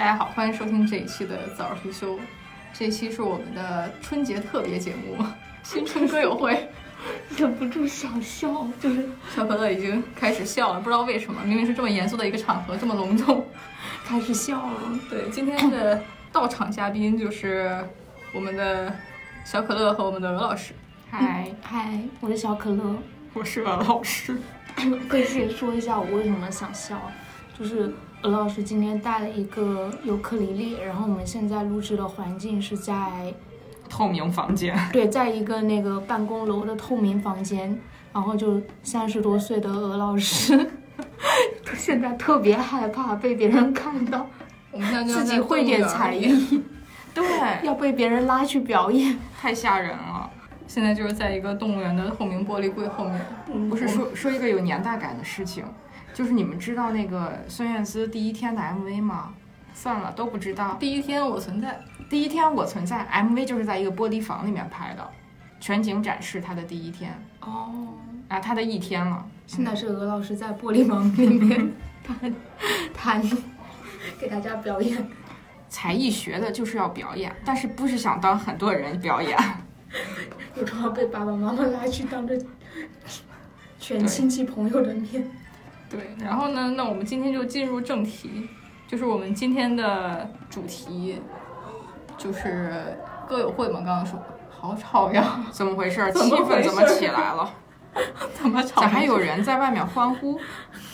大家好，欢迎收听这一期的早儿退休。这一期是我们的春节特别节目《新春歌友会》，忍不住想笑，就是小可乐已经开始笑了，不知道为什么，明明是这么严肃的一个场合，这么隆重，开始笑了。对，今天的到场嘉宾就是我们的小可乐和我们的鹅老师。嗨嗨，我是小可乐，我是鹅老师。可以先说一下我为什么想笑，就是鹅老师今天带了一个尤克里里，然后我们现在录制的环境是在透明房间，对，在一个那个办公楼的透明房间，然后就三十多岁的鹅老师，现在特别害怕被别人看到，我们现在就自己会点才艺，对，要被别人拉去表演，太吓人了。现在就是在一个动物园的透明玻璃柜后面。不是说说一个有年代感的事情，就是你们知道那个孙燕姿第一天的 MV 吗？算了，都不知道。第一天我存在，第一天我存在，MV 就是在一个玻璃房里面拍的，全景展示她的第一天。哦，啊，她的一天了。现在是鹅老师在玻璃房里面 弹弹，给大家表演。才艺学的就是要表演，但是不是想当很多人表演。有时候被爸爸妈妈拉去当着 全亲戚朋友的面。对，然后呢，那我们今天就进入正题，就是我们今天的主题就是歌友会嘛。刚刚说好吵呀，怎么回事？怎气氛怎么起来了？怎么吵？咋还有人在外面欢呼？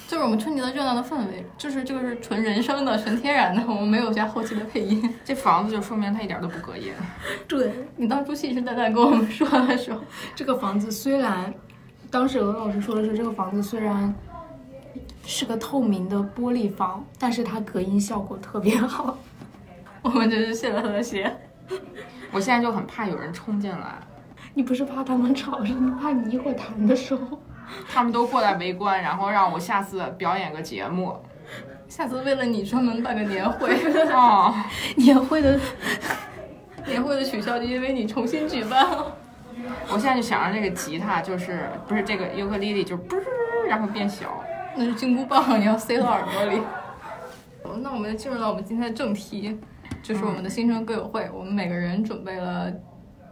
就是我们春节的热闹的氛围，就是这个是纯人声的、纯天然的，我们没有加后期的配音。这房子就说明它一点都不隔音。对你当初信誓旦旦跟我们说的时候，这个房子虽然，当时鹅老师说的是这个房子虽然是个透明的玻璃房，但是它隔音效果特别好。我们真是谢了他的谢。我现在就很怕有人冲进来，你不是怕他们吵，是你怕你一会儿弹的时候，他们都过来围观，然后让我下次表演个节目。下次为了你专门办个年会，哦，年会的年会的取消就因为你重新举办了。我现在就想让这个吉他就是不是这个尤克里里就嘣儿，然后变小。那是金箍棒，你要塞到耳朵里。那我们就进入到我们今天的正题，就是我们的新生歌友会。我们每个人准备了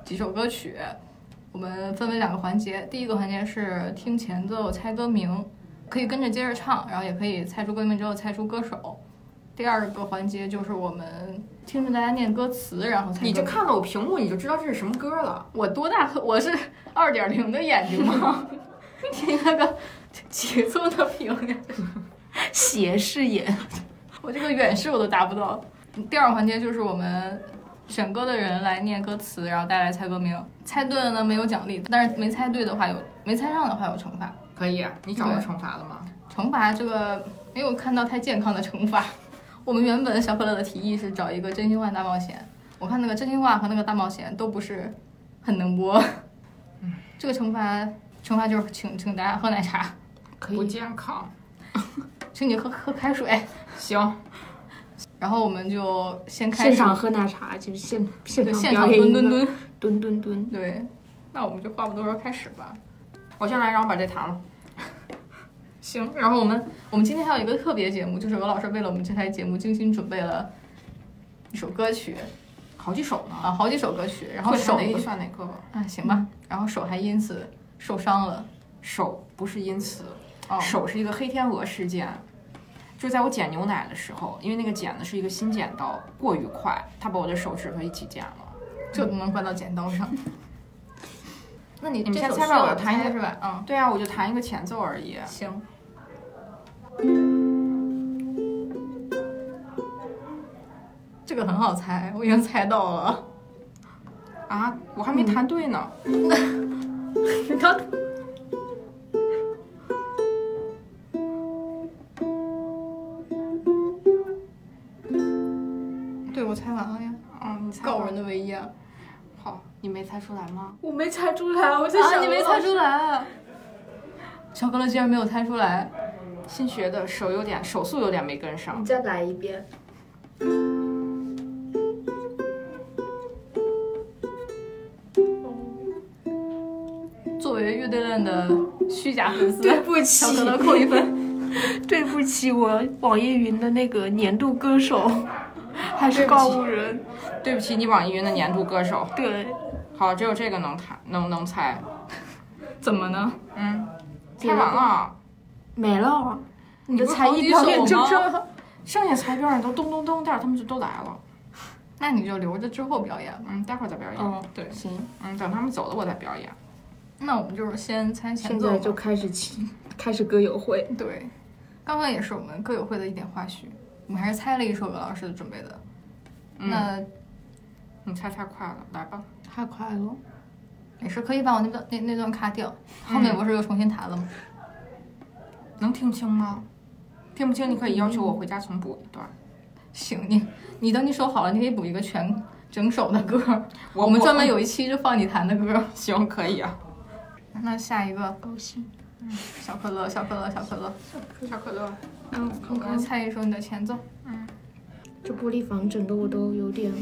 几首歌曲，我们分为两个环节。第一个环节是听前奏猜歌名，可以跟着接着唱，然后也可以猜出歌名之后猜出歌手。第二个环节就是我们听着大家念歌词，然后猜。你就看了我屏幕，你就知道这是什么歌了。我多大？我是二点零的眼睛吗？听那个 几寸的屏呀？斜视眼，我这个远视我都达不到。第二个环节就是我们选歌的人来念歌词，然后大家来猜歌名。猜对了呢没有奖励，但是没猜对的话有，没猜上的话有惩罚。可以，啊你找到惩罚了吗？惩罚这个没有看到太健康的惩罚。我们原本小可乐的提议是找一个真心话大冒险，我看那个真心话和那个大冒险都不是很能播。这个惩罚惩罚就是请请大家喝奶茶，不可以。健康。请你喝喝开水。行，然后我们就先开始现场喝奶茶，就是现现场蹲蹲蹲。蹲蹲蹲。对，那我们就话不多说，开始吧。我先来，然后把这弹了。行，然后我们我们今天还有一个特别节目，就是鹅老师为了我们这台节目精心准备了一首歌曲好几首呢，啊，好几首歌曲，然后手哪个算哪个吧。啊行吧，然后手还因此受伤了。手不是因此，哦，手是一个黑天鹅事件。就在我剪牛奶的时候，因为那个剪的是一个新剪刀，过于快，它把我的手指头一起剪了。这都能怪到剪刀上。那你你们先猜吧我我弹一个猜是吧？嗯，对啊，我就弹一个前奏而已。行。这个很好猜，我已经猜到了。啊，我还没弹对呢。他对，我猜完了呀。嗯，你猜告吧人的唯一啊！好，你没猜出来吗？我没猜出来，我在啊，想你没猜出来。小可乐居然没有猜出来，新学的手有点手速有点没跟上你。再来一遍。作为乐队恋的虚假粉丝，对不起小可乐扣一分。对不起，我网易云的那个年度歌手还是告五人。对不起，你网易云的年度歌手。对，好，只有这个能猜，能能猜。怎么呢？嗯，猜完了，没了。你的 才艺表演就这，剩下才表演都咚咚咚，待会儿他们就都来了。那你就留着之后表演吧。嗯，待会儿再表演。嗯，对行，嗯，等他们走了我再表演。那我们就是先猜前奏。现在就开始起，开始歌友会。对，刚刚也是我们歌友会的一点花絮，我们还是猜了一首鹅老师准备的。嗯那你猜太快了，来吧。太快了，也是可以把我那段那那段卡掉，后面不是又重新弹了吗？能听清吗？听不清你可以要求我回家重补一段。行，你你等你手好了，你可以补一个全整首的歌。我我们专门有一期就放你弹的歌。行，可以啊。那下一个高兴。小可乐，小可乐，小可乐，小可乐，嗯，我们看看猜一首你的前奏。这玻璃房整的我都有点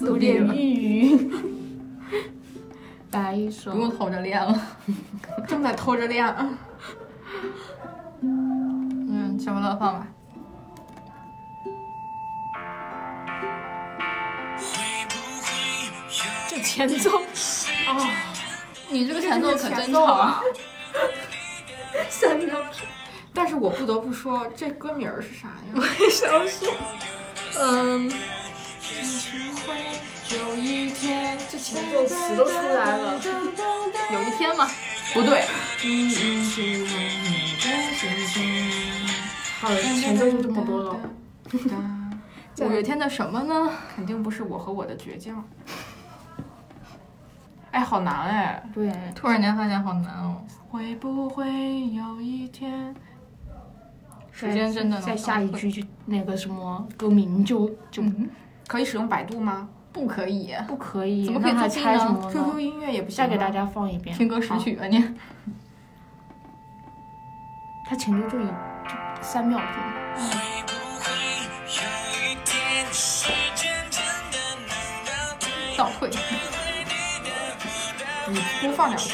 有 有点抑郁。来一首不用偷着练了。正在偷着练。嗯，小可乐放吧。这前奏，你这个前奏可真长。三秒但是我不得不说，这歌名儿是啥呀？我也想说，嗯，有一天，这前奏词都出来了。有一天嘛，不对，好了，前奏就这么多了。五月天的什么呢？肯定不是我和我的倔强。哎，好难哎！对，突然间发现好难哦。会不会有一天？时间真的能在下一句就那个什么歌名就就嗯，可以使用百度吗不可以不可以，怎么可以那还作弊呢猜什么？QQ？音乐也不下。再给大，家放一遍。听歌识曲啊你。它前奏就一就三秒钟。倒退。你多放两句。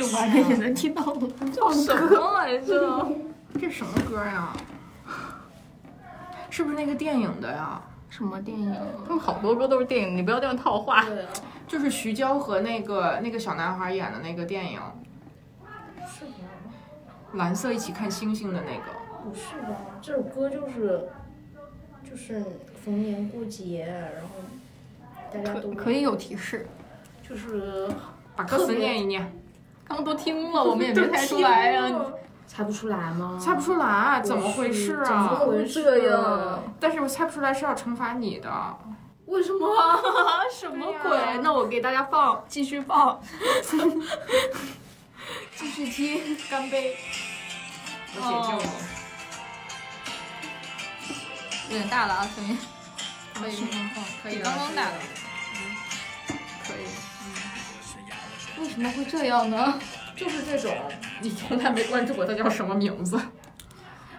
就完全也能听到我们唱什。么来着？这什么歌呀？是不是那个电影的呀？什么电影？他们好多歌都是电影，你不要这样套话。对啊，就是徐娇和那个那个小男孩演的那个电影，是吗？蓝色一起看星星的那个。不是吧？这首歌就是就是逢年过节，然后大家都可可以有提示，就是把歌词念一念，刚刚都听了，我们也没猜出来呀、猜不出来吗？猜不出来，怎么回事啊怎么啊？回事呀？但是我猜不出来是要惩罚你的。为什么啊？什么鬼？那我给大家放，继续放，继续听，干杯！我解救你。有点大了啊，声音。可以，是吗嗯，可以，刚刚大的为什么会这样呢？就是这种，你从来没关注过它叫什么名字。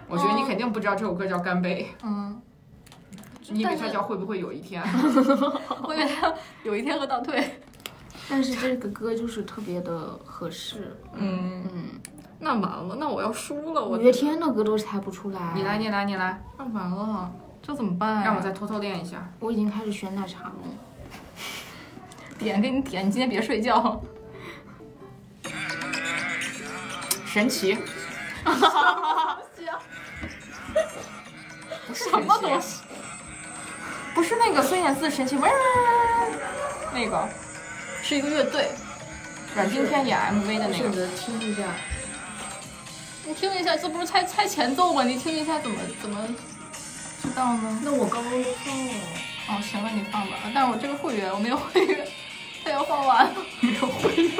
我觉得你肯定不知道这首歌叫《干杯嗯，》，你以为但是它叫会不会有一天？我以为他有一天会倒退。但是这个歌就是特别的合适，嗯，嗯，那完了，那我要输了，我五月天的歌都猜不出来。你来，，你来，你来，那完了，这怎么办呀？让我再偷偷练一下。我已经开始选奶茶了。点，给你点，你今天别睡觉。神奇，什么东西？不是那个孙燕姿神奇，那个是一个乐队。阮经天演 MV 的那个。着听一下，你听一下，这不是猜猜前奏吗？你听一下怎么怎么知道呢？那我刚刚都放了。哦，行了，你放吧。但是我这个会员我没有会员，他要放完了，没有会员。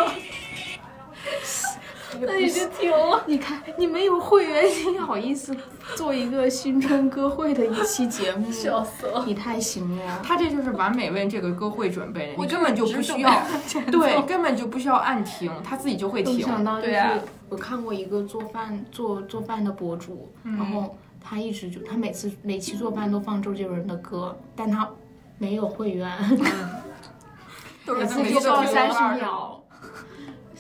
那已经停了。你看，你没有会员，你好意思做一个新春歌会的一期节目？笑死了。你太行了。他这就是完美为这个歌会准备的，我你根本就不需要，对，根本就不需要按停，他自己就会没停。想到就是我看过一个做饭做做饭的博主，然后他一直就他每次每期做饭都放周杰伦的歌，但他没有会员，都是每次就放三十秒，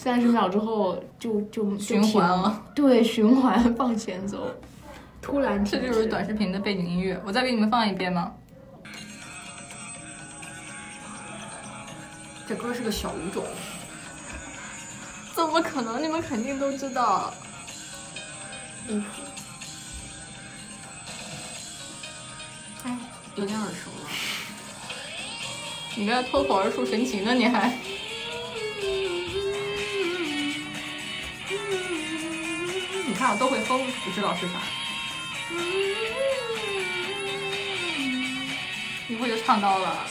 三十秒之后就就就循环了。对，循环放前奏。突然停这就是短视频的背景音乐。我再给你们放一遍吗？这歌是个小语种，怎么可能？你们肯定都知道。离谱哎，有点耳熟了。你这脱口而出神情呢？你还？你看我都会哼，不知道是啥。一会就唱到了。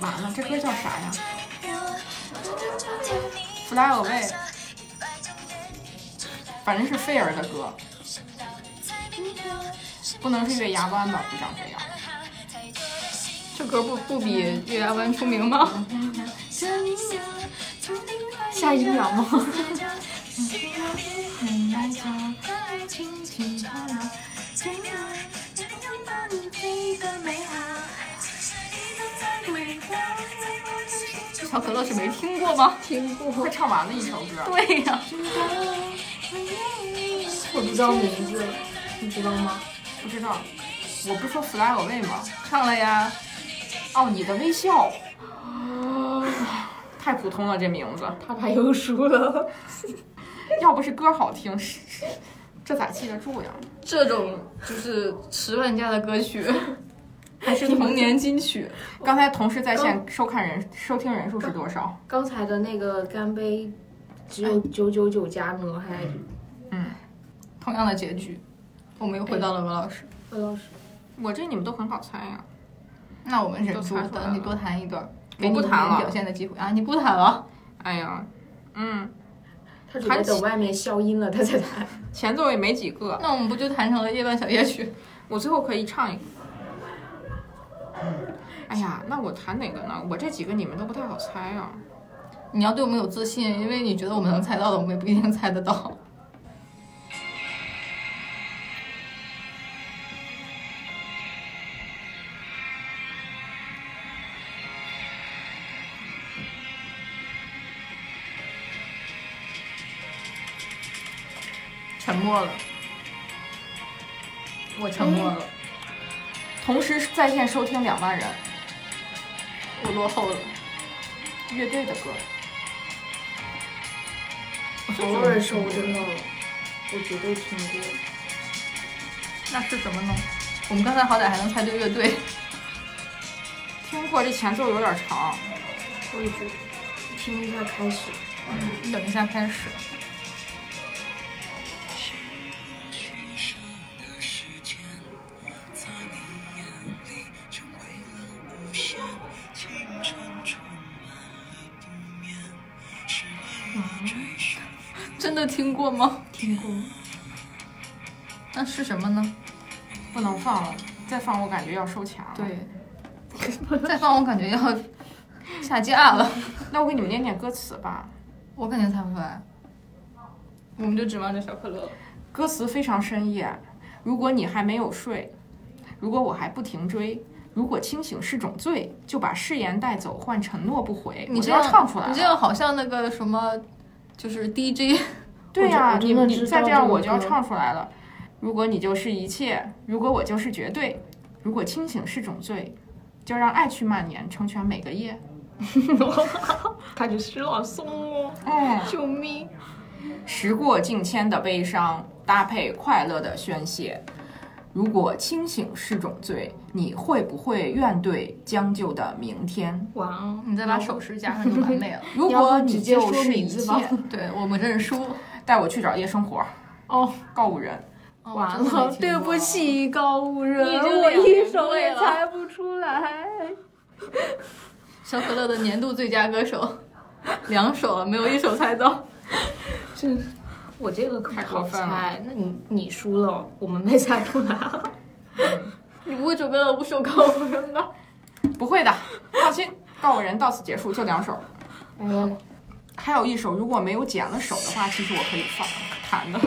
完了，这歌叫啥呀？Fly Away，反正是菲儿的歌，不能是月牙湾吧？不长这样。这歌不不比月牙湾出名吗？下一秒吗？小可乐是没听过吗？听过，快唱完了一首歌，对呀、我不知道名字，你知道吗？不知道。我不说 Fly Away 吗？唱了呀。哦，你的微笑，太普通了这名字。他他又输了。要不是歌好听，这咋记得住呀？这种就是十万加的歌曲，还是童年金曲。刚才同时在线收看人收听人数是多少？刚才的那个干杯只有九九九加呢，还嗯，同样的结局，我们又回到了罗老师。何老师我这你们都很好猜呀。那我们忍住，等你多弹一段，我给你不弹了表现的机会啊！你不弹了？哎呀，嗯，他准备等外面消音了，他才弹。前奏也没几个，那我们不就弹成了夜半小夜曲？我最后可以唱一个。哎呀，那我弹哪个呢？我这几个你们都不太好猜啊。你要对我们有自信，因为你觉得我们能猜到的，我们也不一定猜得到。沉默了，我沉默了，同时在线收听两万人，我落后了。乐队的歌。偶尔收真的，我绝对听过。那是什么呢？我们刚才好歹还能猜对乐队。听过这前奏有点长，我也觉得，听一下开始。嗯，等一下开始。什么呢？不能放了，再放我感觉要收钱了。，对，再放我感觉要下架了。那我给你们念念歌词吧。我肯定猜不出来，我们就指望着小可乐了。歌词非常深夜。如果你还没有睡，如果我还不停追，如果清醒是种罪，就把誓言带走，换承诺不回。你这样唱出来。你这样好像那个什么，就是 DJ。对呀、你你再这样我就要唱出来了。如果你就是一切，如果我就是绝对，如果清醒是种罪，就让爱去蔓延，成全每个夜。他就是诗朗诵哦，哎，救命！时过境迁的悲伤搭配快乐的宣泄。如果清醒是种罪，你会不会怨对将就的明天？哇哦，你再把手势加上就完美了。如果你就是一切，对我们认输。带我去找夜生活，哦，告五人。哦完了，对不。起，高五人，我一首也猜不出来。小可乐的年度最佳歌手，两首了，没有一首猜到。这，我这个可太不好猜。那你你输了，我们没猜出来。你不会准备了五首高五人吧？不会的，放心，告五人到此结束，就两首。来来来，还有一首，如果没有剪了手的话，其实我可以放弹的。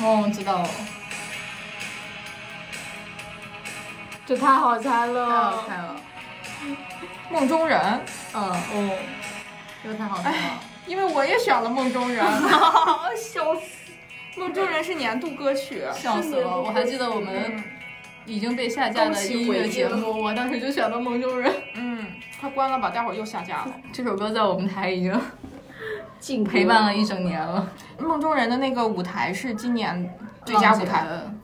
哦，知道了，这太好猜了太好了。猜了。梦中人，嗯，哦，这个太好猜了。因为我也选了梦中人。笑死！梦中人是年度歌曲。笑死了！我还记得我们已经被下架的音乐节目，我当时就选了《梦中人》。嗯，快关了吧，待会儿又下架了。这首歌在我们台已经敬陪伴了一整年了。梦中人的那个舞台是今年最佳舞台，的，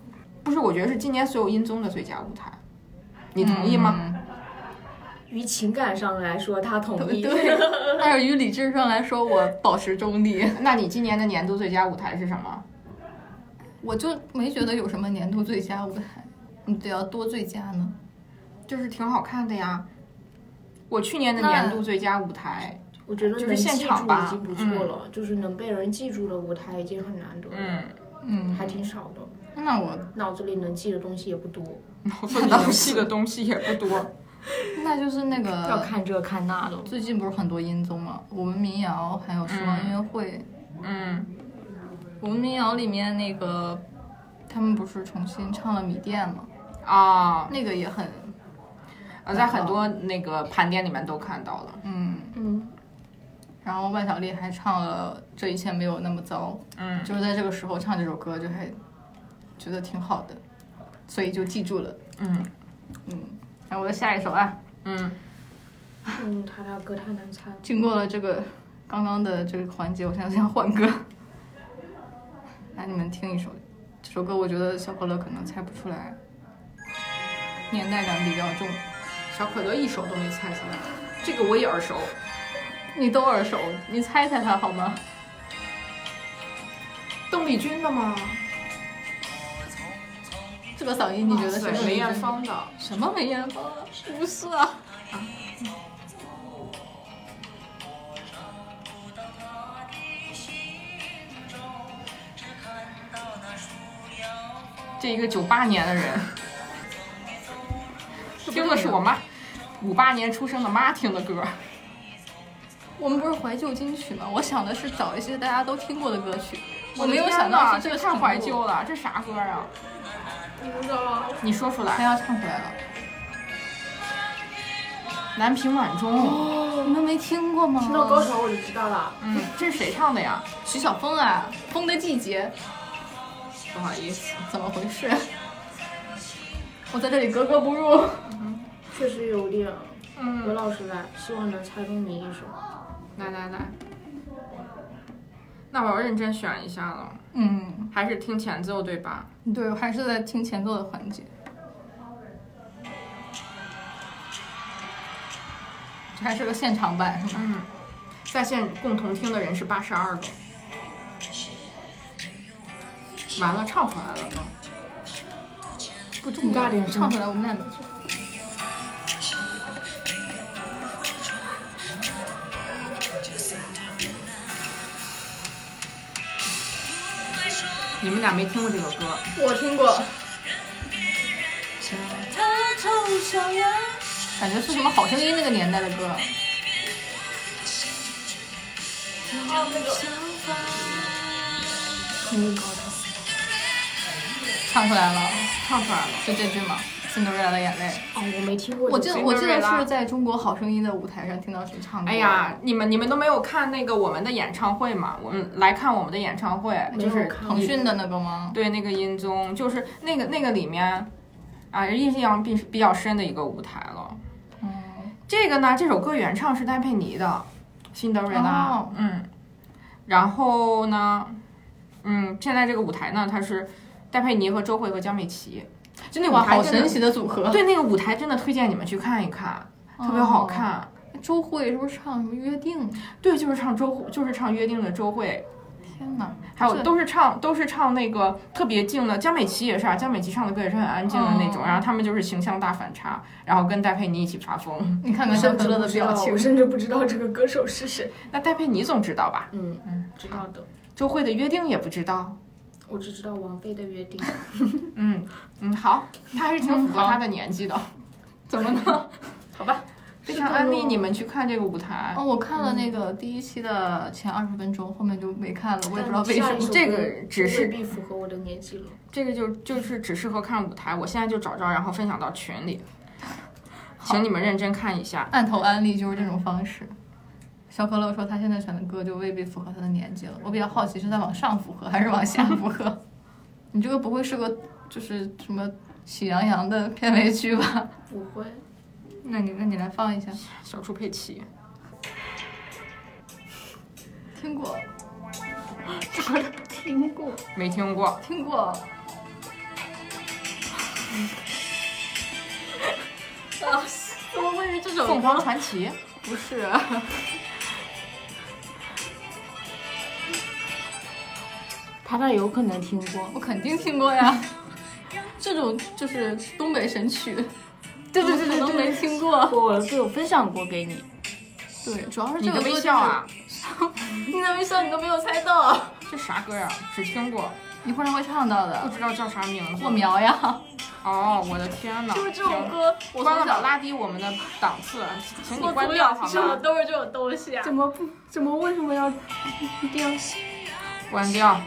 不是？我觉得是今年所有音综的最佳舞台。你同意吗？嗯于情感上来说，他同意。对，但是于理智上来说，我保持中立。那你今年的年度最佳舞台是什么？我就没觉得有什么年度最佳舞台，你得要多最佳呢。就是挺好看的呀。我去年的年度最佳舞台，我觉得就是现能记住场吧已经不错了，就是能被人记住的舞台已经很难得了，嗯，嗯，还挺少的。那我脑子里能记的东西也不多，脑子里能记的东西也不多。那就是那个要看这看那的。最近不是很多音综吗，我们民谣还有时光音乐会。嗯，我们民谣里面那个，他们不是重新唱了《米店》吗？啊，那个也很，我在很多那个盘点里面都看到了。嗯。嗯，然后万晓利还唱了《这一切没有那么糟》，嗯，就是在这个时候唱这首歌，就还觉得挺好的，所以就记住了。嗯嗯，然后我的下一首啊，嗯，嗯，他他歌太难猜。经过了这个刚刚的这个环节，我现在想换歌，来你们听一首，这首歌我觉得小可乐可能猜不出来，年代感比较重，小可乐一首都没猜出来，这个我也耳熟。你都耳熟，你猜猜它好吗？邓丽君的吗？这个嗓音你觉得是梅艳芳的？什么梅艳芳啊？不是啊。这一个九八年的人，听的是我妈五八年出生的妈听的歌。我们不是怀旧金曲吗？我想的是找一些大家都听过的歌曲，我没有想到哪是这个太怀旧了。这啥歌啊？不知道。你说出来。他要唱出来了，南屏晚钟，你们没听过吗？听到高潮我就知道了。嗯，这是谁唱的呀？徐小凤啊，《风的季节不好意思，》怎么回事？我在这里格格不入。确实有点。何嗯，老师来，希望能猜中你一首。来来来，那我要认真选一下了，嗯，还是听前奏对吧？对，我还是在听前奏的环节。这还是个现场版是吗？嗯，在线共同听的人是八十二个。完了，唱出来了都。不重要，你大点声唱出来我们俩。你们俩没听过这首歌？我听过，感觉是什么好声音那个年代的歌。听高潮。唱出来了，唱出来了。就这句嘛，《辛德瑞拉的眼泪》。哦，我没听过。我记得我记得是在中国好声音的舞台上听到谁唱过。哎呀，你们你们都没有看那个我们的演唱会嘛？我们来看我们的演唱会，就是腾讯的那个吗？对那个音综，就是那个那个里面，啊，印象比比较深的一个舞台了。嗯，这个呢，这首歌原唱是戴佩妮的《辛德瑞拉》哦嗯，然后呢，嗯，现在这个舞台呢，它是戴佩妮和周慧和江美琪，就那舞哇，好神奇的组合。对那个舞台真的推荐你们去看一看，特别好看。周慧是不是唱什么约定？对，就是唱周，就是唱约定的周慧，天哪！还有都是唱都是唱那个特别静的，江美琪也是啊，江美琪唱的歌也是很安静的那种，哦然后他们就是形象大反差，然后跟戴佩妮一起发疯。你看看小可乐的表情我，甚至不知道这个歌手是谁。那戴佩妮总知道吧？嗯嗯，知道的。周慧的约定也不知道。我只知道王菲的约定。嗯嗯，好，他还是挺符合他的年纪的，怎么呢？好吧？非常安利你们去看这个舞台。哦，我看了那个第一期的前二十分钟，后面就没看了，我也不知道为什么。这个只是未必符合我的年纪了。这个就就是只适合看舞台，我现在就找着，然后分享到群里，请你们认真看一下。按头安利就是这种方式。小可乐说他现在选的歌就未必符合他的年纪了。我比较好奇是在往上符合还是往下符合？你这个不会是个就是什么喜羊羊的片尾曲吧？不会，那你那你来放一下，小猪佩奇，听过 这个听过。没听过。听过。啊，怎么会是这种凤凰传奇，不是，他那有可能听过。我肯定听过呀。这种就是东北神曲，对对对对能没，听过。我有分享过给你。对，主要是你的微这个微笑啊，你的微笑你都没有猜到，这啥歌呀？只听过，你忽然会唱到的不。知道叫啥名字。火苗呀，哦，我的天哪！就是这首歌，我从小拉低我们的档次，请你关掉好吗？都是这种东西啊。怎么不？怎么为什么要一定要？关掉，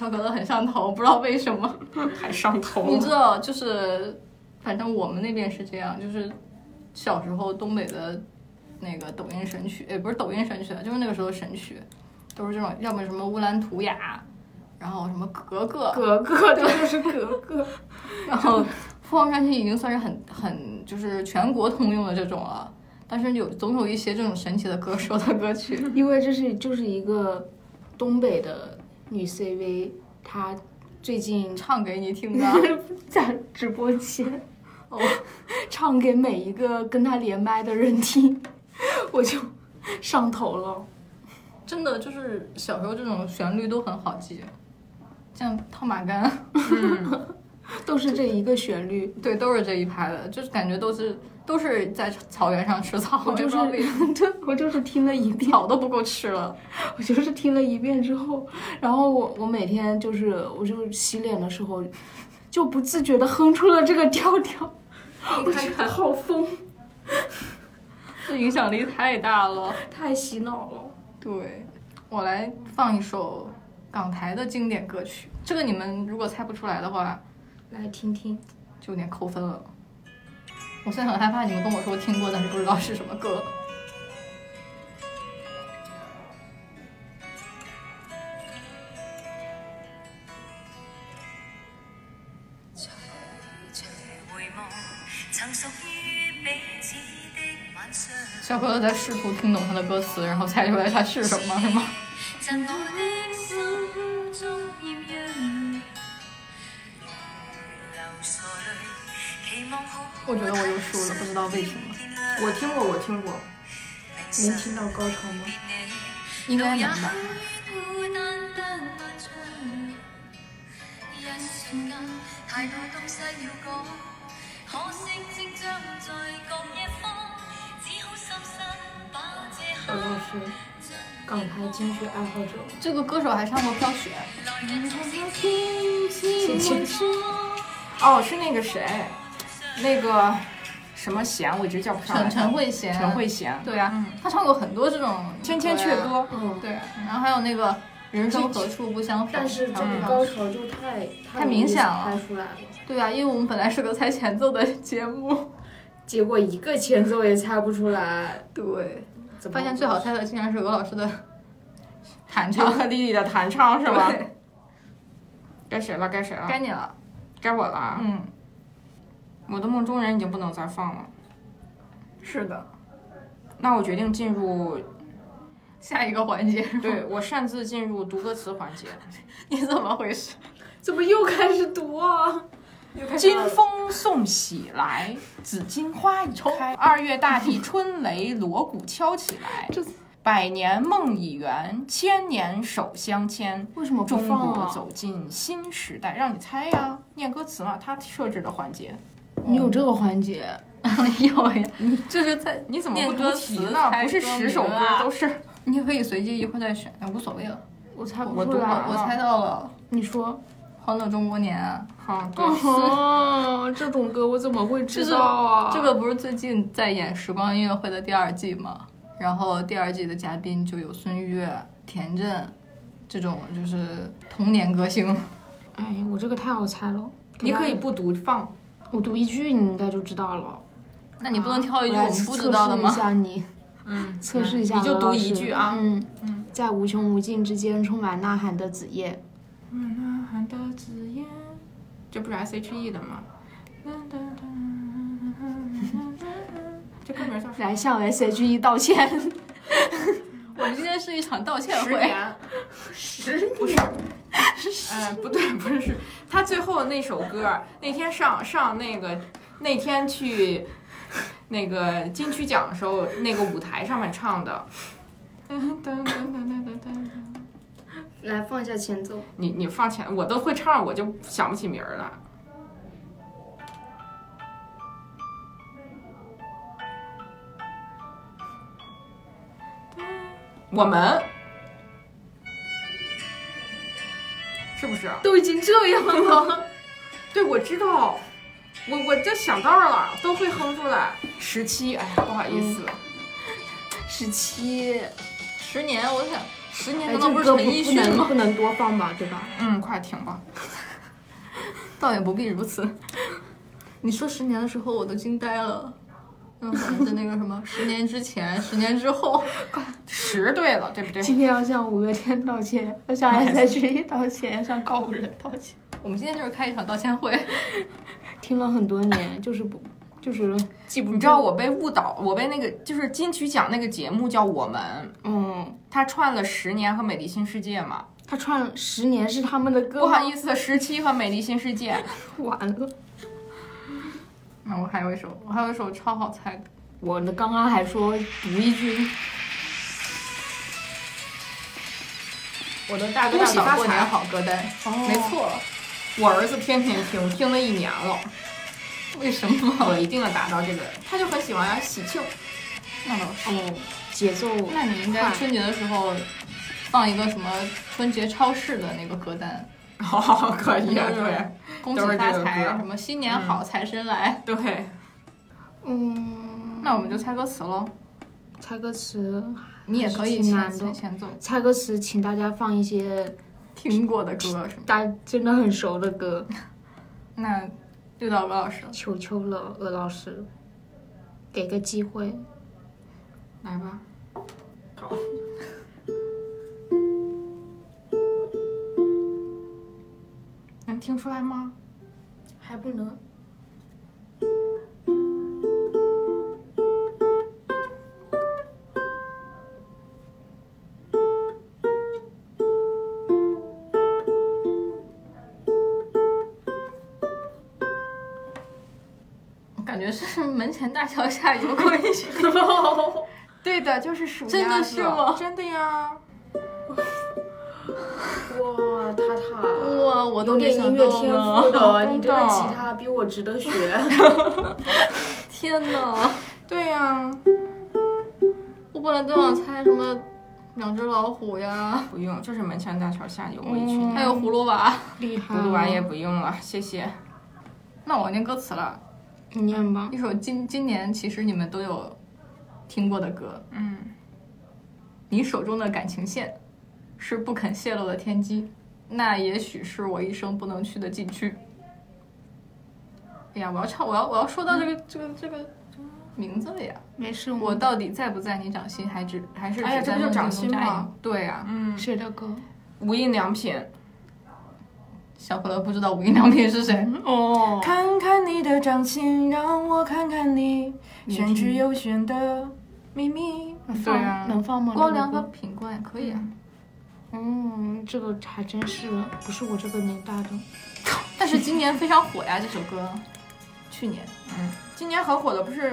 小可乐很上头，不知道为什么。还上头。你知道，就是反正我们那边是这样，就是小时候东北的那个抖音神曲，也不是抖音神曲了，就是那个时候神曲，都是这种，要么什么乌兰图雅，然后什么格格，格格，这就是格格。然后凤凰传奇已经算是很很就是全国通用的这种了。但是有总有一些这种神奇的歌手的歌曲，因为这是就是一个东北的女 CV，她最近唱给你听的。在直播间。哦，唱给每一个跟她连麦的人听，我就上头了。真的就是小时候这种旋律都很好记，像套马杆，嗯，都是这一个旋律，对，都是这一拍的，就是感觉都是都是在草原上吃草，我就是也不知道为什么 对，我就是听了一遍，草都不够吃了。我就是听了一遍之后，然后我我每天就是我就洗脸的时候，就不自觉的哼出了这个调调，我觉得好疯，这影响力太大了。太洗脑了。对，我来放一首港台的经典歌曲，这个你们如果猜不出来的话，来听听，就有点扣分了。我现在很害怕你们跟我说听过，但是不知道是什么歌。小朋友在试图听懂他的歌词，然后猜出来它是什么，是吗？我觉得我又输了，不知道为什么。我听过，我听过。能听到高潮吗？应该能吧。孤單單漫長，一瞬間太多東西要講，可惜即將在各一方，只好深深把這刻我就是港台京剧爱好者。这个歌手还唱过《飘雪哦，是那个谁，那个什么贤，我一直叫不》，上来。陳陳慧娴。陈慧娴，对啊，他唱过很多这种《千千阙歌》嗯，對，然后还有那个人生何处不相逢。但是这个高潮就太太明显了猜出来了，对啊，因为我们本来是个猜前奏的节目。结果一个前奏也猜不出來，對，怎麼發現最好猜的竟然是罗老师的弹唱，克里里的弹唱是吧？该谁了？该谁了？该你了。该我了啊！嗯，我的梦中人已经不能再放了，是的。那我决定进入，下一个环节，对我擅自进入读歌词环节。你怎么回事？怎么又开始读啊？金风送喜来，紫荆花已开。二月大地春雷锣鼓敲起来，百年梦已圆，千年手相牵。为什么不中放啊？國走进新时代，让你猜呀，念歌词嘛，他设置的環節。你有这个环节？有呀，你这是在你怎么不讀念歌词呢？不是十首歌都是。你也可以随机一会儿再选，哎，無所谓了。我猜不出来了我猜到了你说。欢乐中国年》啊，好，對，哦，这种歌我怎么会知道啊？这个不是最近在演时光音乐会的第二季吗？然后第二季的嘉宾就有孙悦、田震，这种就是童年歌星。哎，我这个太好猜了。你可以不读放。我读一句，你应该就知道了。那你不能挑一句我们不知道的吗？测试一？下你，嗯，测试一下你就读一句啊。嗯嗯在无穷无尽之间充满呐喊的子夜。呐喊的子夜，这不是 S H E 的吗？这歌名叫啥？来向 S.H.E 道歉。我们今天是一场道歉会。十年，十不 不对，不是，是他最后那首歌，那天上上那个那天去那个金曲奖的时候，那个舞台上面唱的。来放一下前奏。你你放前，我都会唱，我就想不起名儿了。我们是不是？都已经这样了，对，我知道，我我就想到了，都会哼出来。十七，哎呀，不好意思，十七。十年，我想十年哎，难道不是陈奕迅吗？不能多放吧，对吧？嗯，快停吧。倒也不必如此。你说十年的时候，我都惊呆了。嗯，那个什么，十年之前，十年之后，十对了，对不对？今天要向五月天道歉，要向 S.H.E 道歉，要向告五人道歉。我们今天就是开一场道歉会。听了很多年，就是不，就是记不住。你知道我被误导，我被那个就是金曲奖那个节目叫《我们》，嗯，他串了十年和美丽新世界嘛。他串了十年是他们的歌，不好意思，十七和美丽新世界。完了。那我还有一首，我还有一首超好猜的，我呢，刚刚还说读一句，我的大哥喜大过年过年好。歌单。哦没错，我儿子天天听，听了一年了。为什么？我一定要达到这个，他就很喜欢呀，喜庆。那倒是。哦，节奏，那你应该春节的时候放一个什么春节超市的那个歌单，哦，可以啊，就是对恭喜发财，什么新年好，财神来。对。嗯，那我们就猜歌词喽。猜歌词，你也可以挺前难的。前奏，猜歌词，请大家放一些 听过的歌。大家真的很熟的歌，那就到鹅老师了。求求了，鹅老师，给个机会。来吧。能听出来吗？还不能。我感觉是门前大桥下游过一群。对的，就是数真的鸭子是吗真的呀。哇，塔塔，哇，我都有点没想音乐天到呢赋的，你这个吉他比我值得学。天哪！对呀。我本来都想猜什么两只老虎呀，不用，就是门前大桥下有过一群。还有葫芦娃。厉害葫芦娃也不用了，谢谢。那我念歌词了，你念吧。一首今今年其实你们都有听过的歌，嗯，你手中的感情线是不肯泄露的天机，那也许是我一生不能去的禁区。哎呀，我要唱，我要我要说到这个、这个这个名字了呀！没事，我到底在不在你掌心，还只还是哎呀这不就掌心吗？对呀、嗯，谁的歌？无印良品。小可乐不知道无印良品是谁。哦，看看你的掌心，让我看看你玄之又玄的秘密。对啊能放吗？光良和这个品冠可以啊，嗯，这个还真是不是我这个年代的。但是今年非常火呀，这首歌。去年嗯，今年很火的不是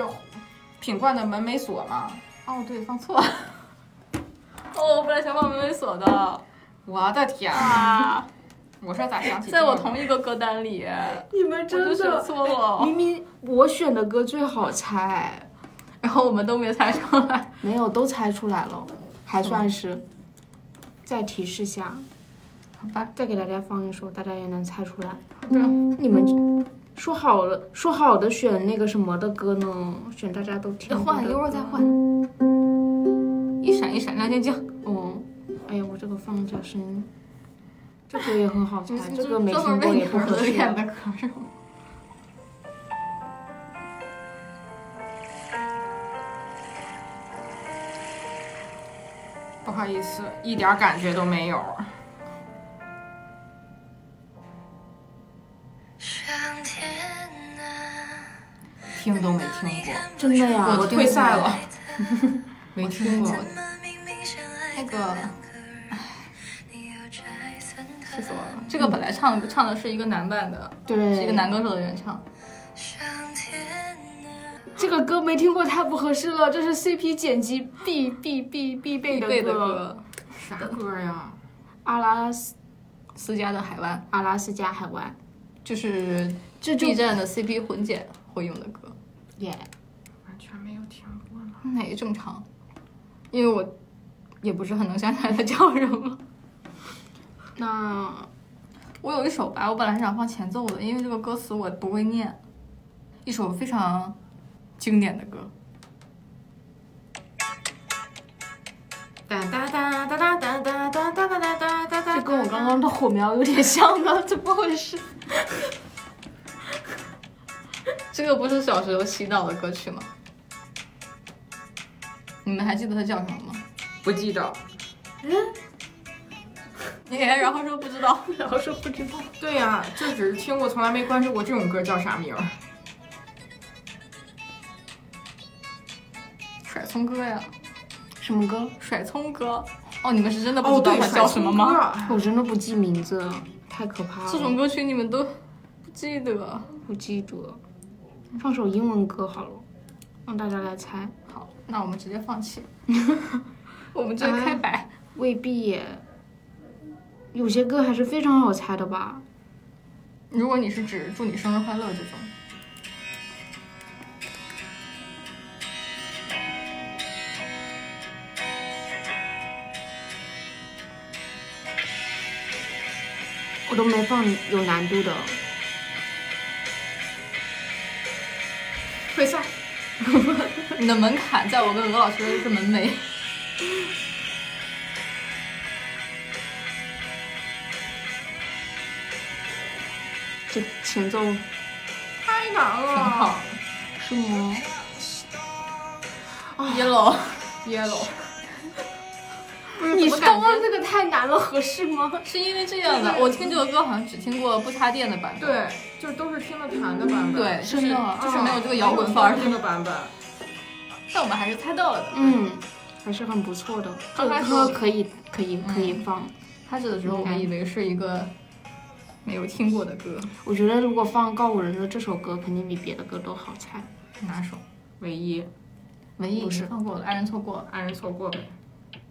品冠的门没锁吗？哦，对，放错了。哦，我本来想放门没锁的我的天！啊，我说咋想起在我同一个歌单里，你们真的选错了明。明我选的歌最好猜，然后我们都没猜出来。没有都猜出来了，还算是。再提示下，好吧，再给大家放一首，大家也能猜出来。你们说好了，说好的选那个什么的歌呢？选大家都听过的换，一会儿再换。一闪一闪亮晶晶，哦，哎呀，我这个放一下声音，这歌也很好猜，这个没听过也不合适。子练的歌是吗？好意思，一点感觉都没有。听都没听过，真的呀，我退赛了，没听过。那个，气死我了！这个本来唱唱的是一个男版的，对，是一个男歌手的原唱。这个歌没听过太不合适了，这是 CP 剪辑必必必必备的歌。啥歌呀？阿拉斯斯加的海湾，阿拉斯加海湾，就是这 B 站的 CP 混剪会用的歌。耶，完全没有听过呢。那也正常，因为我也不是很能想起来它叫什么。那我有一首吧，我本来是想放前奏的，因为这个歌词我不会念。一首非常经典的歌。哒哒哒哒哒哒哒哒哒哒哒哒哒，这跟我刚刚的火苗有点像呢，怎么回事？这个不是小时候洗脑的歌曲吗？你们还记得它叫什么吗？不记得。嗯。耶，然后说不知道，然后说不知道。对呀，就只是听过，从来没关注过这种歌叫啥名儿。甩葱歌呀。什么歌？甩葱歌。哦，你们是真的不知道它叫什么吗？我真的不记名字，太可怕了。这种歌曲你们都不记得？不记得。放首英文歌好了，让大家来猜。好，那我们直接放弃。我们直接开摆。未必耶。有些歌还是非常好猜的吧？如果你是指祝你生日快乐这种。我都没放有难度的。会算。你的门槛在我跟鹅老师的是门楣。这前奏太难了。挺好。是吗？Yellow，Yellow。你刚刚这个太难了，合适吗？是因为这样的，我听这个歌好像只听过不插电的版本，对，就都是听了弹的版本，对，就是的，就是没有这个摇滚范儿这个版本。但我们还是猜到了的，嗯，还是很不错的。这个歌可以，可以，可以放。开始的时候我还以为是一个没有听过的歌。我觉得如果放告五人的这首歌，肯定比别的歌都好猜。哪首？唯一，唯一不是放过了，爱人错过，爱人错过呗。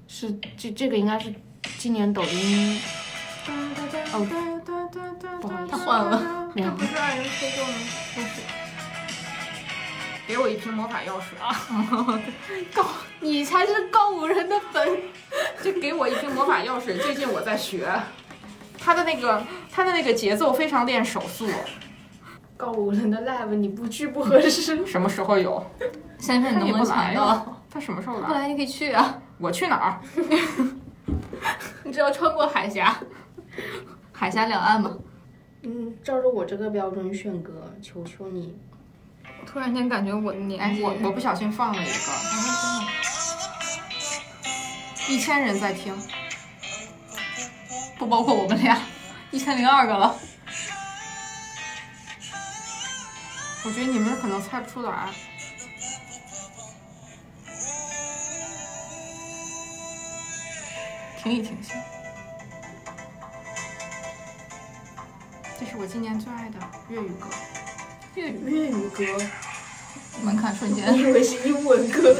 是这这个应该是今年抖音哦，不好意思，他换了，这不是爱人错过吗？不是，给我一瓶魔法药水啊！告你才是告五人的粉，就给我一瓶魔法药水。最近我在学，他的那个他的那个节奏非常练手速。告五人的 live 你不去不合适。什么时候有？先生，你能不能抢到？他什么时候来？不来你可以去啊。我去哪儿？你只要穿过海峡，海峡两岸嘛。嗯，照着我这个标准选歌，求求你。突然间感觉我年纪，我我不小心放了一个，一千人在听，不包括我们俩，一千零二个了。我觉得你们可能猜不出来。听一听先，这是我今年最爱的粤语歌。粤语粤语歌，门槛瞬间。我以为是英文歌。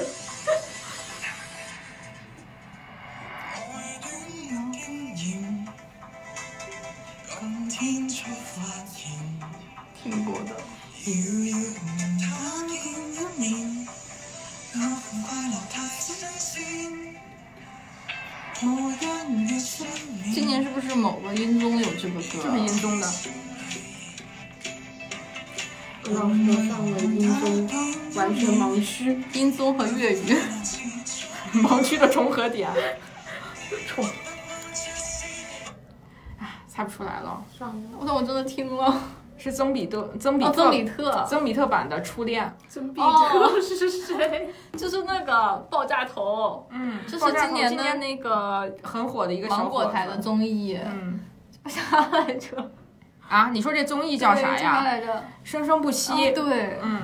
有这个歌？就是音综的。老师上了音综，完全盲区。音综和粤语，盲区的重合点。重。唉，猜不出来了。算了，我但我真的听了。是曾比特曾比哦，特曾比特，曾比特版的初恋。曾比哦特 是谁？就是那个爆炸头，嗯，这爆炸头是今年今的那个很火的一个芒果台的。综艺，嗯叫啥来着？啊，你说这综艺叫啥对呀？来着？生生不息。哦对，嗯，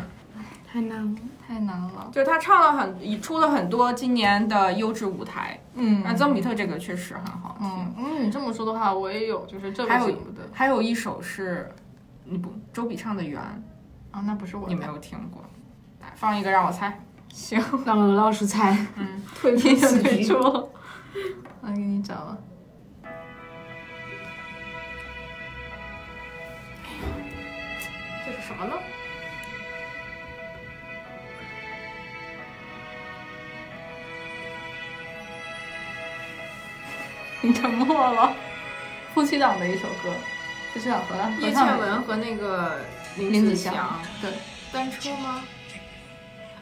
太难了。太难了。就是他唱了很，也出了很多今年的优质舞台。嗯那曾比特这个确实很好听。嗯，嗯，你这么说的话，我也有，就是这还有还有一首是，你不周笔畅的《缘》，啊，那不是我，你没有听过？来放一个让我猜。行，让鹅老师猜，嗯，退出此局。我给你找了。这是什么呢？你沉默了。夫妻档的一首歌，夫妻档合合叶倩文和那个林子子祥，对，单车吗？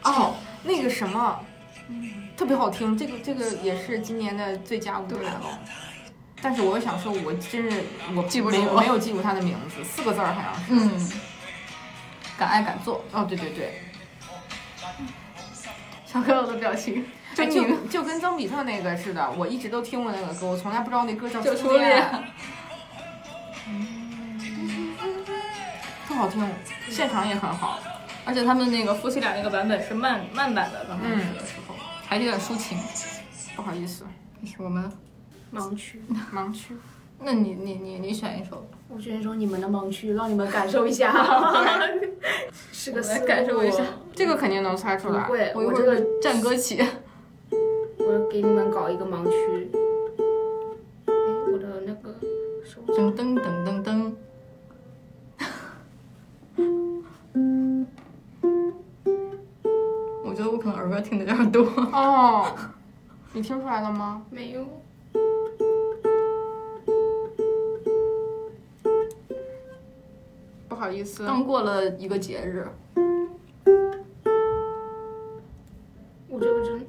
哦，那个什么，特别好听，这个这个也是今年的最佳舞台了。但是我想说，我真是我记不住没有记住他的名字，四个字儿好像是。嗯，敢爱敢做，哦，对对对，小朋友的表情，就狞就就跟曾比特那个似的，我一直都听过那个歌，我从来不知道那歌叫初恋，特好听，现场也很好。而且他们那个夫妻俩那个版本是慢慢版的，刚开始的时候、还有点抒情。不好意思，我们，盲区，盲区。那你你你你选一首，我选一首你们的盲区，让你们感受一下。是个我来思路感受一下。这个肯定能猜出来。不会，我一会我这个儿战歌起。我给你们搞一个盲区。哎，我的那个手噔噔噔噔噔。我觉得我可能儿歌听的有点多。哦，你听出来了吗？没有。不好意思，刚过了一个节日，我这个真。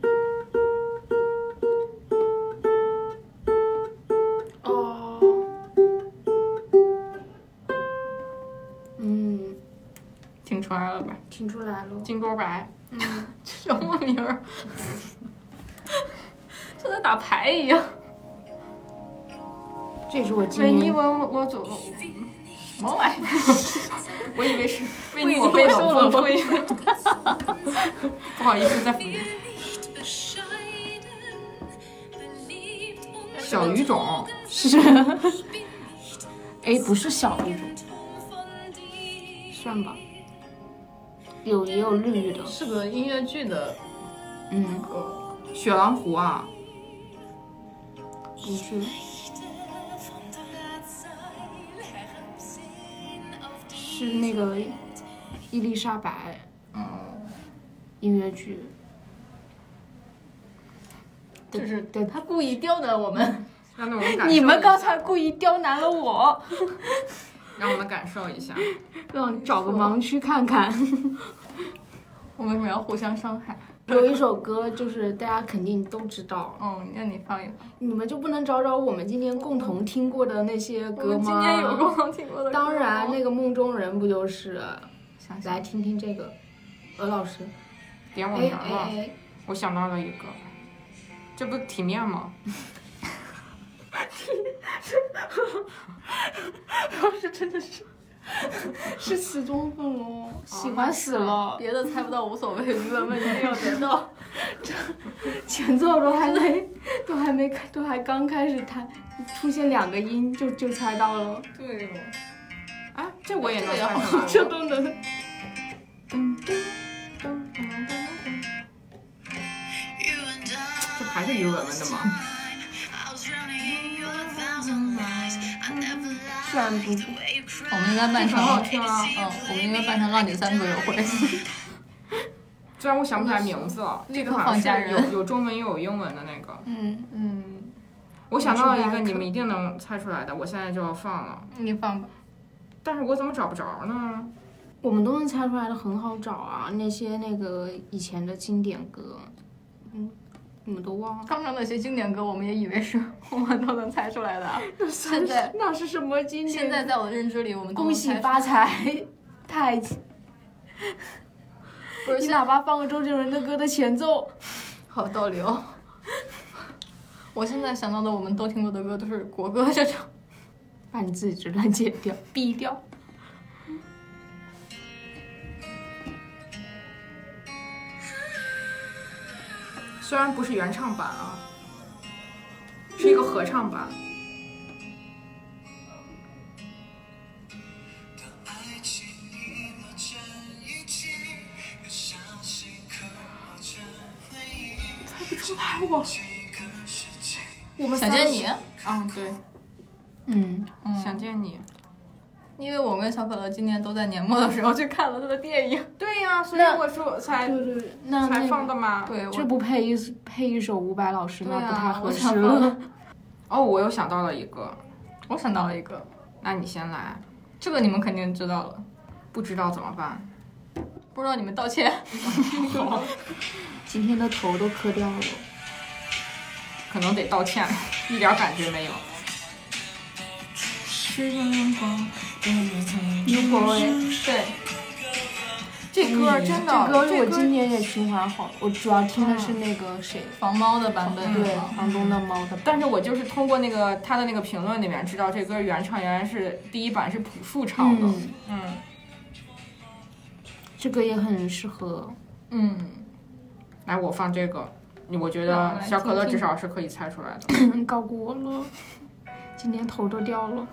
哦。嗯，听出来了吧？听出来了。金钩白。嗯，什么名儿？像在打牌一样。这是我今为你年我我走，什么玩意儿？我以为是为为你你我被受了冷风吹。不好意思，再小语种，是。哎，不是小语种，算吧。有也有日语的，是个音乐剧的嗯，歌。雪狼湖啊，不是，是那个伊丽莎白嗯，音乐剧。就是对他故意刁难我们。让我们感你们刚才故意刁难了我，让我们感受一下。让你找个盲区看看。我们为什么要互相伤害？有一首歌，就是大家肯定都知道，嗯，那你放一放。你们就不能找找我们今天共同听过的那些歌吗？们今天有共同听过的歌。当然，那个梦中人不就是？想想来听听这个，鹅老师。点我哎名了，哎哎，我想到了一个，这不体面吗？体，老师真的是，是死忠粉哦，喜欢死了。别的猜不到无所谓，咱们一定要得到。前奏都还没，都还没开，都还刚开始弹，出现两个音就就猜到了，对哦。啊，这我也能这个猜出来。这都能。这还是于文文的吗？虽然不我们应该扮成，很好听啊嗯，我们应该办成浪姐三组友会。虽然我想不起来名字了，立刻这个好像放家人是有有中文又有英文的那个。嗯，嗯，我想到了一个你们一定能猜出来的，我现在就要放了，你放吧。但是我怎么找不着呢？我们都能猜出来的很好找啊，那些那个以前的经典歌，你们都忘了？刚刚那些经典歌，我们也以为是 我们都能猜出来的。现在那是什么经典？现在在我的认知里，我们都恭喜发财，太不是你现哪怕放个周杰伦的歌的前奏，好道理哦。我现在想到的我们都听过的歌都是国歌这种。把你自己这段剪掉，逼掉。虽然不是原唱版啊，是一个合唱版。爱情已落成遗迹，越相信刻画成回忆。猜不出来我。我们想见你，嗯，对，嗯，想见你。因为我跟小可乐今年都在年末的时候去看了他的电影。对呀、所以我说才对对对，那才放的嘛。对，这不配一配一首伍佰老师，吗啊不太合适了。哦，我又想到了一个，我想到了一个，那你先来。这个你们肯定知道了，不知道怎么办？不知道你们道歉。今天的头都磕掉了。可能得道歉，一点感觉没有。如果哎，对，这歌真的，这歌我今年也循环好，我主要听的是那个谁，防猫的版本。对，房东的猫的版。但是我就是通过那个他的那个评论里面知道，这歌原唱原来是第一版是朴树唱的。嗯，嗯这个也很适合。嗯，来，我放这个，我觉得小可乐至少是可以猜出来的。高估我了，今天头都掉了。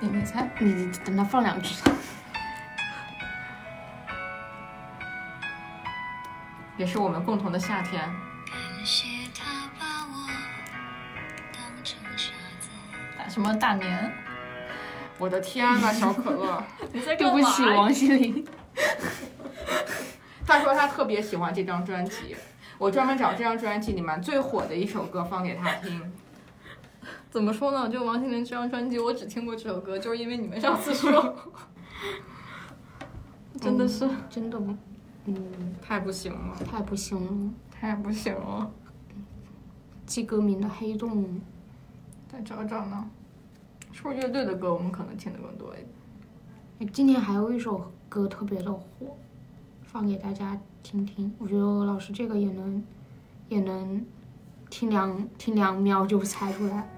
你你猜，你等他放两句。也是我们共同的夏天。感谢他把我当成傻子。什么大年？我的天呐，小可乐！对不起，王心凌。他说他特别喜欢这张专辑，我专门找这张专辑里面最火的一首歌放给他听。怎么说呢？就王心凌这张专辑，我只听过这首歌，就是因为你们上次说，真的是真的，嗯，太不行了，太不行了。太不行了。记歌名的黑洞，再找找呢，是不是乐队的歌我们可能听的更多一点？哎今年还有一首歌特别的火，放给大家听听。我觉得老师这个也能，也能听两听两秒就猜出来。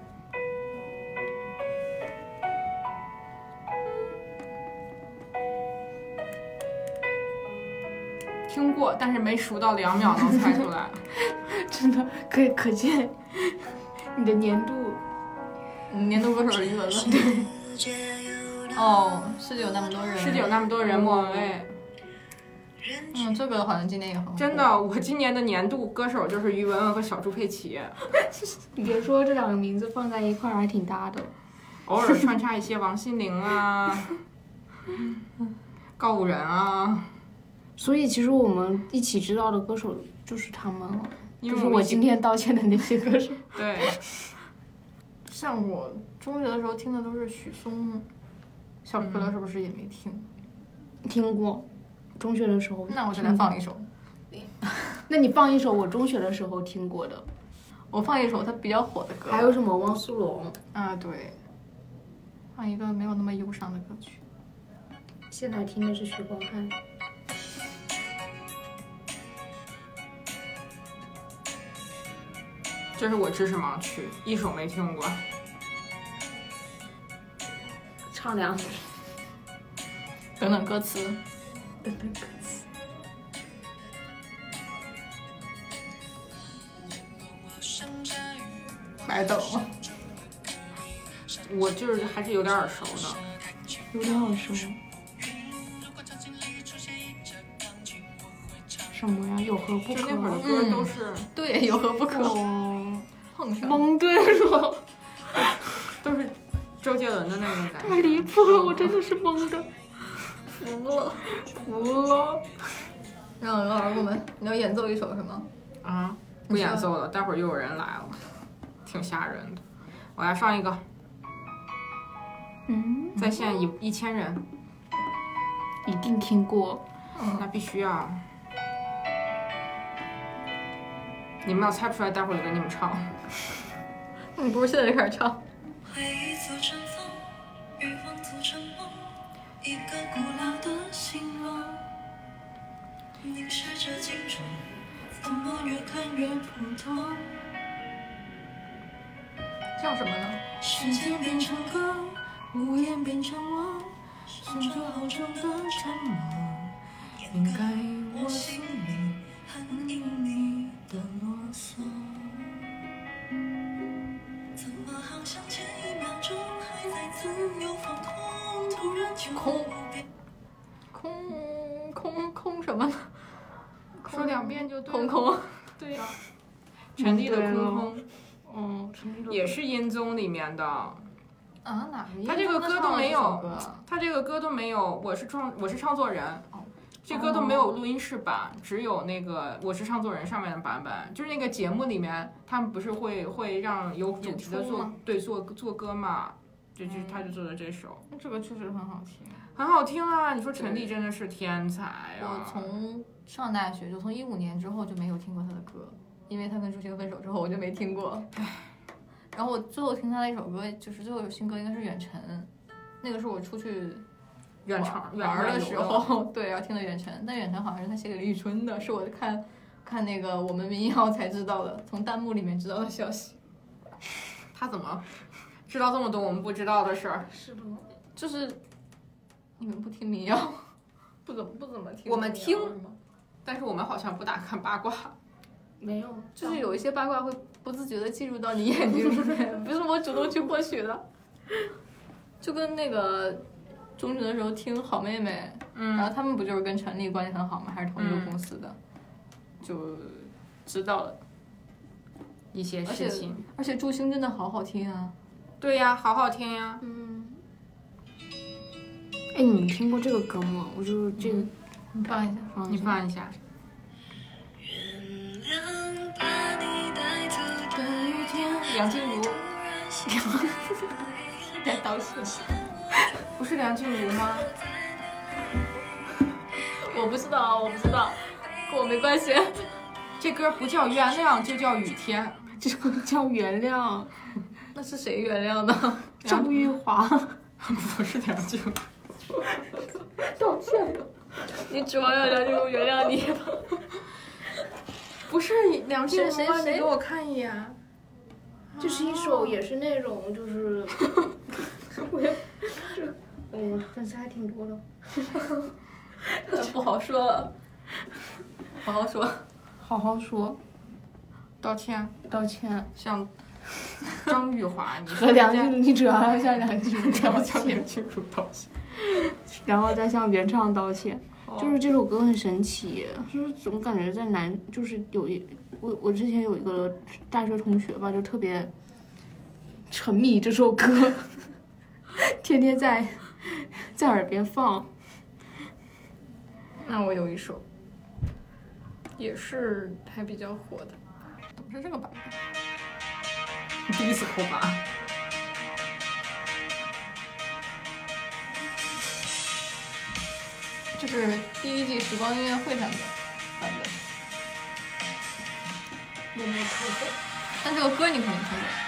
听过，但是没熟到两秒能 猜出来。真的可以可见你的年度。嗯年度歌手是余文乐。世界有多哦，世界有那么多人。世界有那么多人，莫文蔚。嗯，这个好像今年也很火真的，我今年的年度歌手就是于文文和小猪佩奇，你别说这两个名字放在一块儿还挺搭的。偶尔穿插一些王心凌啊、告五人啊。所以其实我们一起知道的歌手就是他们了，就是我今天道歉的那些歌手。对，像我中学的时候听的都是许嵩，小可乐是不是也没听？听过，中学的时候。那我再来放一首，那你放一首我中学的时候听过的，我放一首他比较火的歌。还有什么汪苏泷？啊，对，放一个没有那么忧伤的歌曲。现在听的是许光汉。这是我知识盲区，一首没听过。唱两句。等等歌词，等等歌词。白等了。我就是还是有点耳熟的。有点耳熟。什么呀？有何不可？就那会儿的歌都是、对，有何不可？哦，碰上。蒙对了，都是周杰伦的那种感觉。太离谱了，我真的是蒙的，服了。服了。让老师给我们，你要演奏一首是吗？啊，不演奏了，待会儿又有人来了，挺吓人的。我来放一个，嗯，在线一一千人，一定听过。那必须啊！你们要猜不出来，待会儿就给你们唱。你不是现在就开始唱？叫什么呢？时间变成歌，无言变成我，顺着好重的沉默，掩盖我心里很隐秘的啰嗦。空，突然就空。变空空空什么呢？说两遍就对了。空空。对呀、权力的空空。嗯，也是音综里面的，啊，哪个？他这个歌都没有他这个歌都没有，我是创我是创作人，这歌都没有录音室版，只有那个我是唱作人上面的版本。就是那个节目里面，他们不是会会让有主题的做对做做歌嘛，就就他就做的这首，这个确实很好听。很好听啊！你说陈粒真的是天才我啊！从上大学，就从一五年之后就没有听过他的歌，因为他跟朱星分手之后，我就没听过。然后我最后听他的一首歌，就是最后有新歌，应该是《远程》，那个是我出去远程玩玩的时候，对，然后听的《远程》，但《远程》好像是他写给李宇春的，是我看看那个我们民谣才知道的，从弹幕里面知道的消息。他怎么知道这么多我们不知道的事儿？是的，就是你们不听民谣，不怎么不怎么听，我们听？但是我们好像不大看八卦。没有，就是有一些八卦会不自觉的进入到你眼睛里面，不是我主动去获取的。就跟那个中学的时候听好妹妹，然嗯，后他们不就是跟陈粒关系很好吗？还是同一个公司的，就知道了。一些事情。而且祝星真的好好听啊！对呀，好好听呀。嗯，哎，你们听过这个歌吗？我就是这个你放一下。你放一下。放一下。原谅把你带走的雨天，梁静茹突然醒来在道歉，不是梁静茹吗？我不知道，我不知道，跟我没关系。这歌不叫原谅，就叫雨天。这个叫原谅，那是谁原谅的？张玉华。不是梁静茹。道歉吧，你指望让梁静茹原谅你吗？不是梁静茹吗？谁谁给我看一眼。这是一首也是那种就是，我也就嗯粉丝还挺多的。不好说了，好好说。好好说，道歉，道歉。向张玉华，你和 梁静茹，你主要要向梁静茹道歉，梁静茹道歉。然后再向原唱道歉。就是这首歌很神奇，就是总感觉在男，就是有一我我之前有一个大学同学吧，就特别沉迷这首歌，天天在在耳边放。那我有一首，也是还比较火的，怎么是这个版本？第一次扣吧。这是第一季时光音乐会上的版本。我没看过。但这个歌你肯定听过。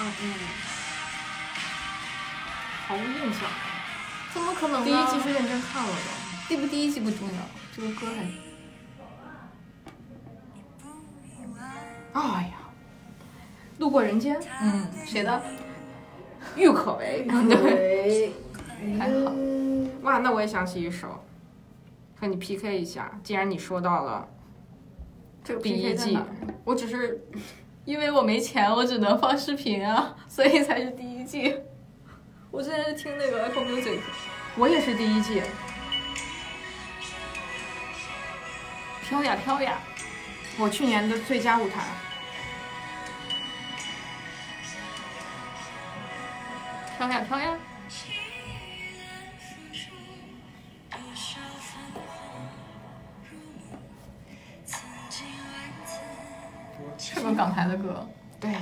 嗯嗯，毫无印象。怎么可能？第一季是认真看了的。第不第一季不重要，这个歌很。哎呀，路过人间，嗯，谁的？郁可唯。对，还好。哇，那我也想起一首，和你 PK 一下。既然你说到了，这个第一季哪儿我只是因为我没钱，我只能放视频啊，所以才是第一季。我之前是听那个 Apple Music，我也是第一季。飘呀飘呀，我去年的最佳舞台，飘呀飘呀。港台的歌，对，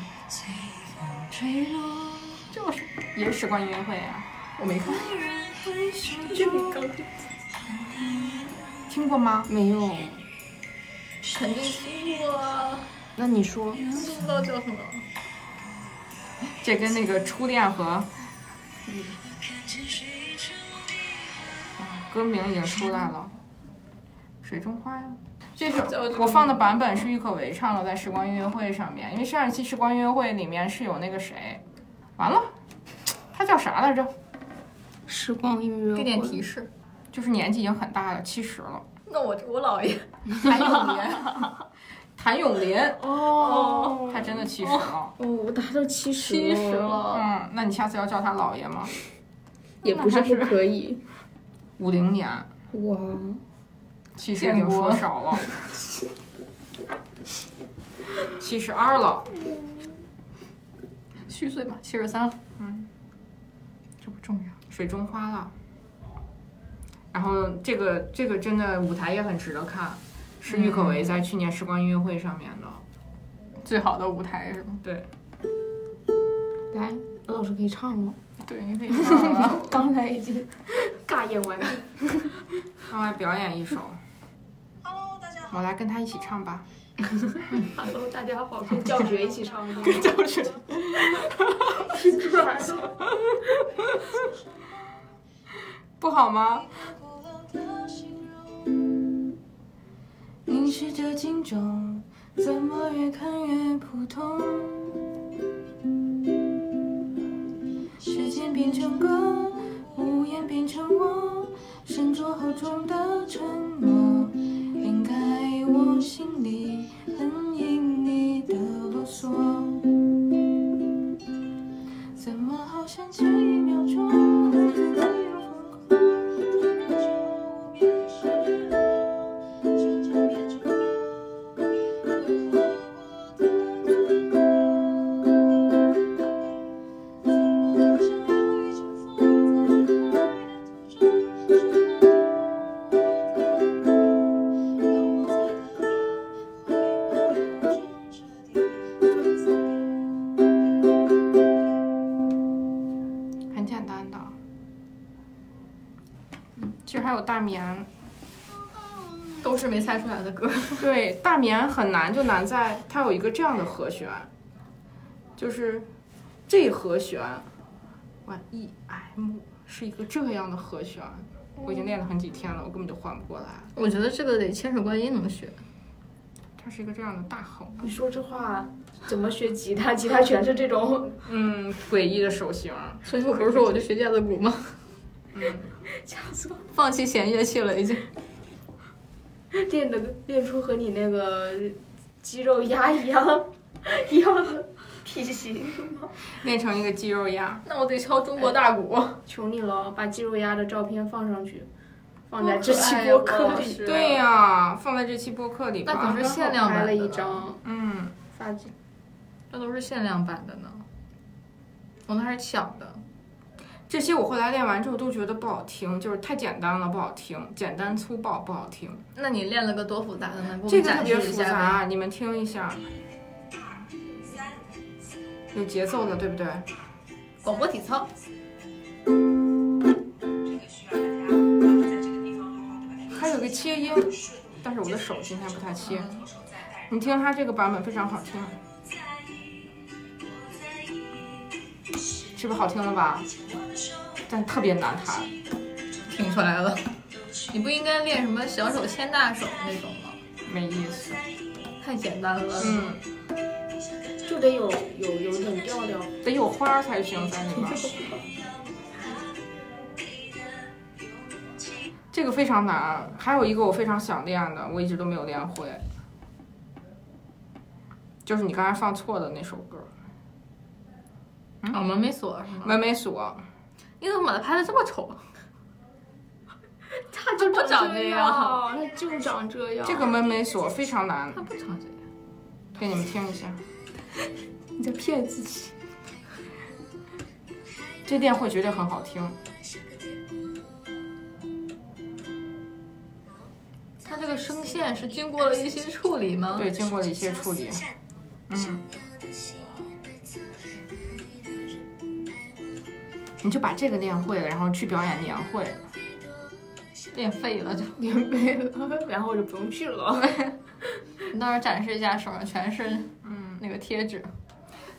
就是也是时光音乐会啊。我没看。这听过吗？没有，肯定听过啊，那你说，不知道叫什么。这跟那个初恋和，啊歌名已经出来了，水中花呀。这首我放的版本是郁可唯唱的，在时光音乐会上面，因为上一期时光音乐会里面是有那个谁，完了，他叫啥来着？时光音乐会给点提示。就是年纪已经很大了，七十了。那我我姥爷谭咏麟，谭咏麟，哦他真的七十了。哦，我达到七十七十，了。嗯，那你下次要叫他姥爷吗？也不是不可以。五零年，哇，七十已经说少了，七十二了，虚岁吧，七十三了。这不重要。水中花了，然后这个这个真的舞台也很值得看，是郁可唯在去年时光音乐会上面的。最好的舞台是吗？对，来，罗老师可以唱了。对，你可以唱了。刚才已经尬演完毕。让来表演一首。我来跟他一起唱吧。Hello，大家好，跟教学一起唱歌。教学，不好吗？凝视着镜中，怎么越看越普通？时间变成歌，无言变成我，身着厚重的心里猜出来的歌。对，大眠很难，就难在它有一个这样的和弦，就是这和弦，Y E M 是一个这样的和弦。我已经练了很几天了，我根本就换不过来。我觉得这个得千手观音能学。它是一个这样的大吼，你说这话怎么学吉他？吉他全是这种。嗯，诡异的手型。所以我不是说我就学架子鼓吗？嗯，架子放弃弦乐器了已经。和你那个肌肉鸭一样一样的体型。练成一个肌肉鸭。那我得敲中国大鼓。求你了，把肌肉鸭的照片放上去，放在这期播客里。对呀、放在这期播客里吧。那可是限量版的拍了一张嗯，发髻。这都是限量版的呢。我那还是抢的。这些我后来练完之后都觉得不好听，就是太简单了，不好听，简单粗暴不好听。那你练了个多复杂的呢？这个特别复。杂，你们听一下，有节奏的，对不对？广播体操。还有个切音，但是我的手今天不太切。你听它这个版本非常好听，是不是好听了吧？但特别难弹。听出来了。你不应该练什么小手牵大手那种吗？没意思。太简单了。嗯，就得有有有点调调。得有花才行在里面。这个非常难，还有一个我非常想练的，我一直都没有练会，就是你刚才放错的那首歌哦，门没锁是《吗？门没锁你怎么把它拍的这么丑？它就不长这样它就长这》，样。这个门没锁非常难它，不长这样。给你们听一下。你在骗自己。这店会绝对很好听。它这个声线是经过了一些处理吗？对，经过了一些处理。嗯，你就把这个练会了，然后去表演年会。练废了就。练废了，然后我就不用去了。你到时候展示一下，手上全是嗯那个贴纸。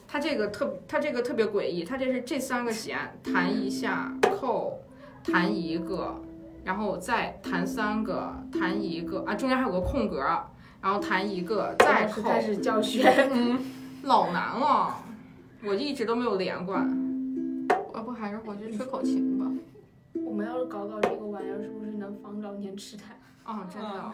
它这个特，它这个特别诡异，它这是这三个弦弹一下扣，弹一个，然后再弹三个，弹一个啊，中间还有个空格，然后弹一个再扣，开始教 学。嗯，老难了，我一直都没有连贯。还是回去吹口琴吧我们要是搞搞这个玩意儿是不是能防老年痴呆？啊真的。